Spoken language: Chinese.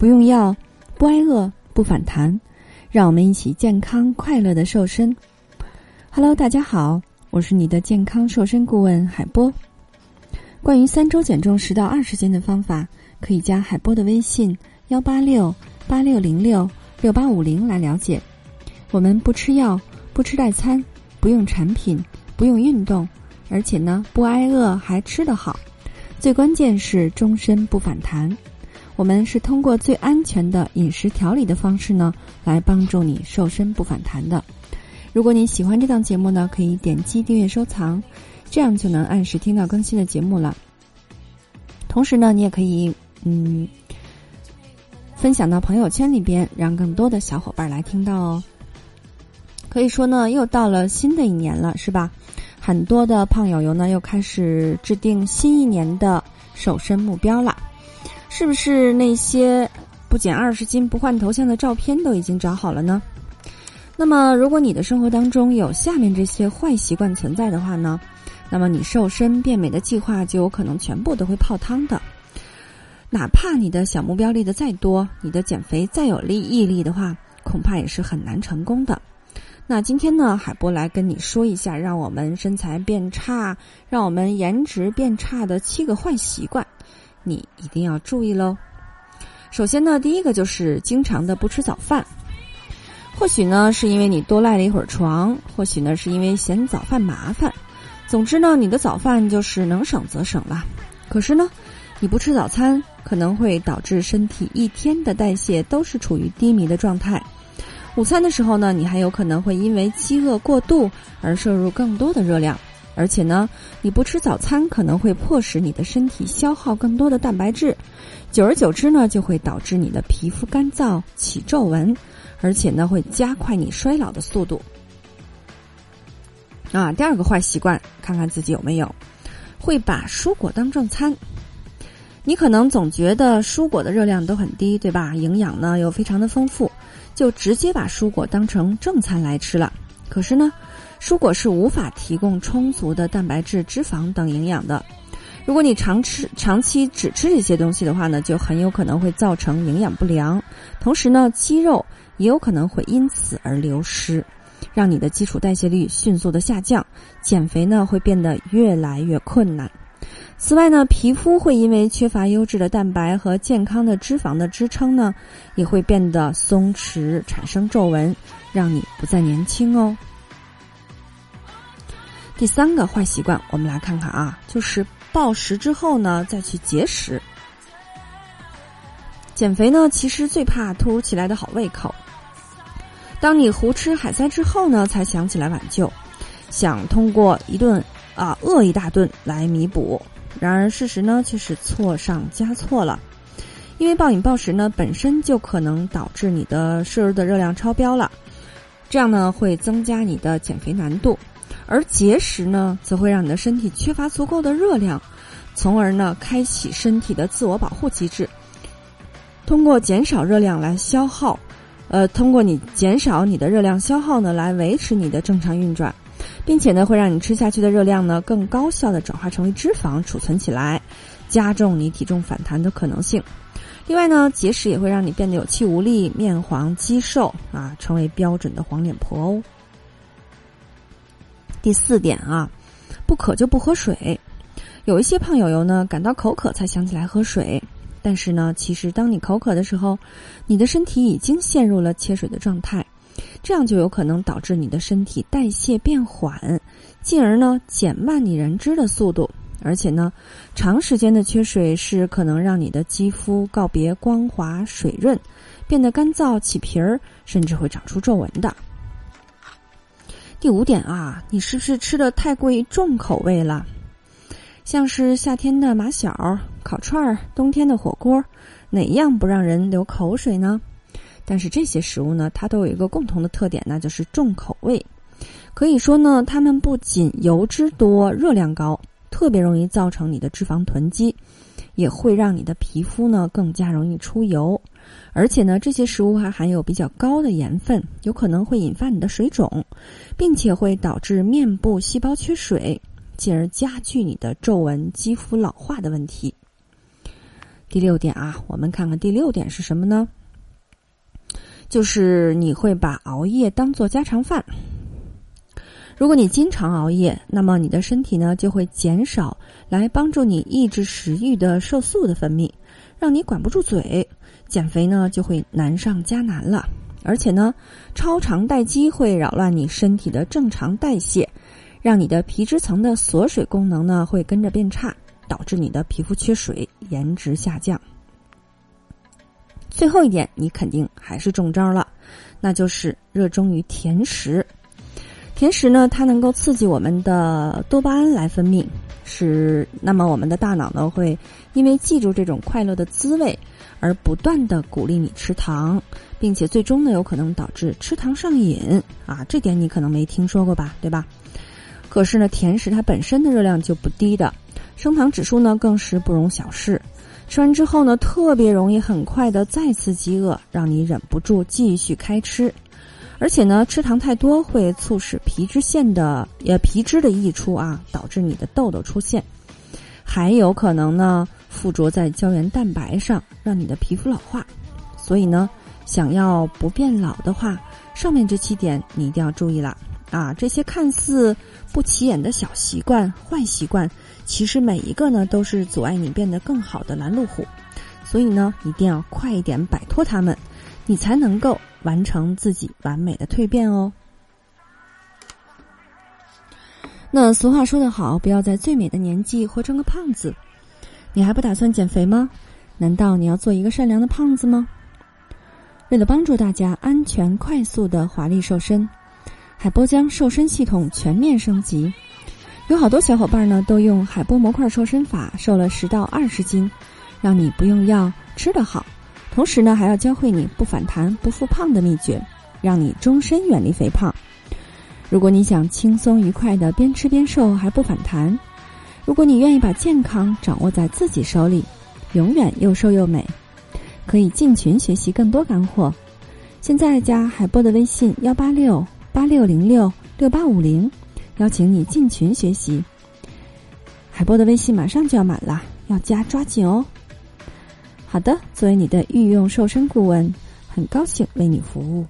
不用药，不挨饿，不反弹，让我们一起健康快乐的瘦身。Hello，大家好，我是你的健康瘦身顾问海波。关于三周减重十到二十斤的方法，可以加海波的微信幺八六八六零六六八五零来了解。我们不吃药，不吃代餐，不用产品，不用运动，而且呢不挨饿，还吃得好。最关键是终身不反弹。我们是通过最安全的饮食调理的方式呢，来帮助你瘦身不反弹的。如果你喜欢这档节目呢，可以点击订阅收藏，这样就能按时听到更新的节目了。同时呢，你也可以嗯分享到朋友圈里边，让更多的小伙伴来听到哦。可以说呢，又到了新的一年了，是吧？很多的胖友友呢，又开始制定新一年的瘦身目标了。是不是那些不减二十斤不换头像的照片都已经找好了呢？那么，如果你的生活当中有下面这些坏习惯存在的话呢，那么你瘦身变美的计划就有可能全部都会泡汤的。哪怕你的小目标立的再多，你的减肥再有力毅力的话，恐怕也是很难成功的。那今天呢，海波来跟你说一下，让我们身材变差、让我们颜值变差的七个坏习惯。你一定要注意喽。首先呢，第一个就是经常的不吃早饭。或许呢，是因为你多赖了一会儿床；或许呢，是因为嫌早饭麻烦。总之呢，你的早饭就是能省则省了。可是呢，你不吃早餐，可能会导致身体一天的代谢都是处于低迷的状态。午餐的时候呢，你还有可能会因为饥饿过度而摄入更多的热量。而且呢，你不吃早餐可能会迫使你的身体消耗更多的蛋白质，久而久之呢，就会导致你的皮肤干燥、起皱纹，而且呢，会加快你衰老的速度。啊，第二个坏习惯，看看自己有没有，会把蔬果当正餐。你可能总觉得蔬果的热量都很低，对吧？营养呢又非常的丰富，就直接把蔬果当成正餐来吃了。可是呢？蔬果是无法提供充足的蛋白质、脂肪等营养的。如果你常吃、长期只吃这些东西的话呢，就很有可能会造成营养不良。同时呢，肌肉也有可能会因此而流失，让你的基础代谢率迅速的下降，减肥呢会变得越来越困难。此外呢，皮肤会因为缺乏优质的蛋白和健康的脂肪的支撑呢，也会变得松弛，产生皱纹，让你不再年轻哦。第三个坏习惯，我们来看看啊，就是暴食之后呢再去节食。减肥呢，其实最怕突如其来的好胃口。当你胡吃海塞之后呢，才想起来挽救，想通过一顿啊饿一大顿来弥补。然而事实呢却是错上加错了，因为暴饮暴食呢本身就可能导致你的摄入的热量超标了，这样呢会增加你的减肥难度。而节食呢，则会让你的身体缺乏足够的热量，从而呢开启身体的自我保护机制，通过减少热量来消耗，呃，通过你减少你的热量消耗呢，来维持你的正常运转，并且呢会让你吃下去的热量呢更高效的转化成为脂肪储存起来，加重你体重反弹的可能性。另外呢，节食也会让你变得有气无力、面黄肌瘦啊，成为标准的黄脸婆哦。第四点啊，不渴就不喝水。有一些胖友友呢，感到口渴才想起来喝水，但是呢，其实当你口渴的时候，你的身体已经陷入了缺水的状态，这样就有可能导致你的身体代谢变缓，进而呢减慢你燃脂的速度。而且呢，长时间的缺水是可能让你的肌肤告别光滑水润，变得干燥起皮儿，甚至会长出皱纹的。第五点啊，你是不是吃的太过于重口味了？像是夏天的马小、烤串儿，冬天的火锅，哪样不让人流口水呢？但是这些食物呢，它都有一个共同的特点，那就是重口味。可以说呢，它们不仅油脂多、热量高，特别容易造成你的脂肪囤积。也会让你的皮肤呢更加容易出油，而且呢，这些食物还含有比较高的盐分，有可能会引发你的水肿，并且会导致面部细胞缺水，进而加剧你的皱纹、肌肤老化的问题。第六点啊，我们看看第六点是什么呢？就是你会把熬夜当做家常饭。如果你经常熬夜，那么你的身体呢就会减少来帮助你抑制食欲的瘦素的分泌，让你管不住嘴，减肥呢就会难上加难了。而且呢，超长待机会扰乱你身体的正常代谢，让你的皮脂层的锁水功能呢会跟着变差，导致你的皮肤缺水、颜值下降。最后一点，你肯定还是中招了，那就是热衷于甜食。甜食呢，它能够刺激我们的多巴胺来分泌，是那么我们的大脑呢会因为记住这种快乐的滋味，而不断的鼓励你吃糖，并且最终呢有可能导致吃糖上瘾啊。这点你可能没听说过吧，对吧？可是呢，甜食它本身的热量就不低的，升糖指数呢更是不容小视。吃完之后呢，特别容易很快的再次饥饿，让你忍不住继续开吃。而且呢，吃糖太多会促使皮脂腺的呃皮脂的溢出啊，导致你的痘痘出现，还有可能呢附着在胶原蛋白上，让你的皮肤老化。所以呢，想要不变老的话，上面这七点你一定要注意了啊！这些看似不起眼的小习惯、坏习惯。其实每一个呢都是阻碍你变得更好的拦路虎，所以呢一定要快一点摆脱他们，你才能够完成自己完美的蜕变哦。那俗话说得好，不要在最美的年纪活成个胖子。你还不打算减肥吗？难道你要做一个善良的胖子吗？为了帮助大家安全快速的华丽瘦身，海波将瘦身系统全面升级。有好多小伙伴呢，都用海波模块瘦身法瘦了十到二十斤，让你不用药吃得好，同时呢还要教会你不反弹不复胖的秘诀，让你终身远离肥胖。如果你想轻松愉快的边吃边瘦还不反弹，如果你愿意把健康掌握在自己手里，永远又瘦又美，可以进群学习更多干货。现在加海波的微信幺八六八六零六六八五零。邀请你进群学习，海波的微信马上就要满了，要加抓紧哦。好的，作为你的御用瘦身顾问，很高兴为你服务。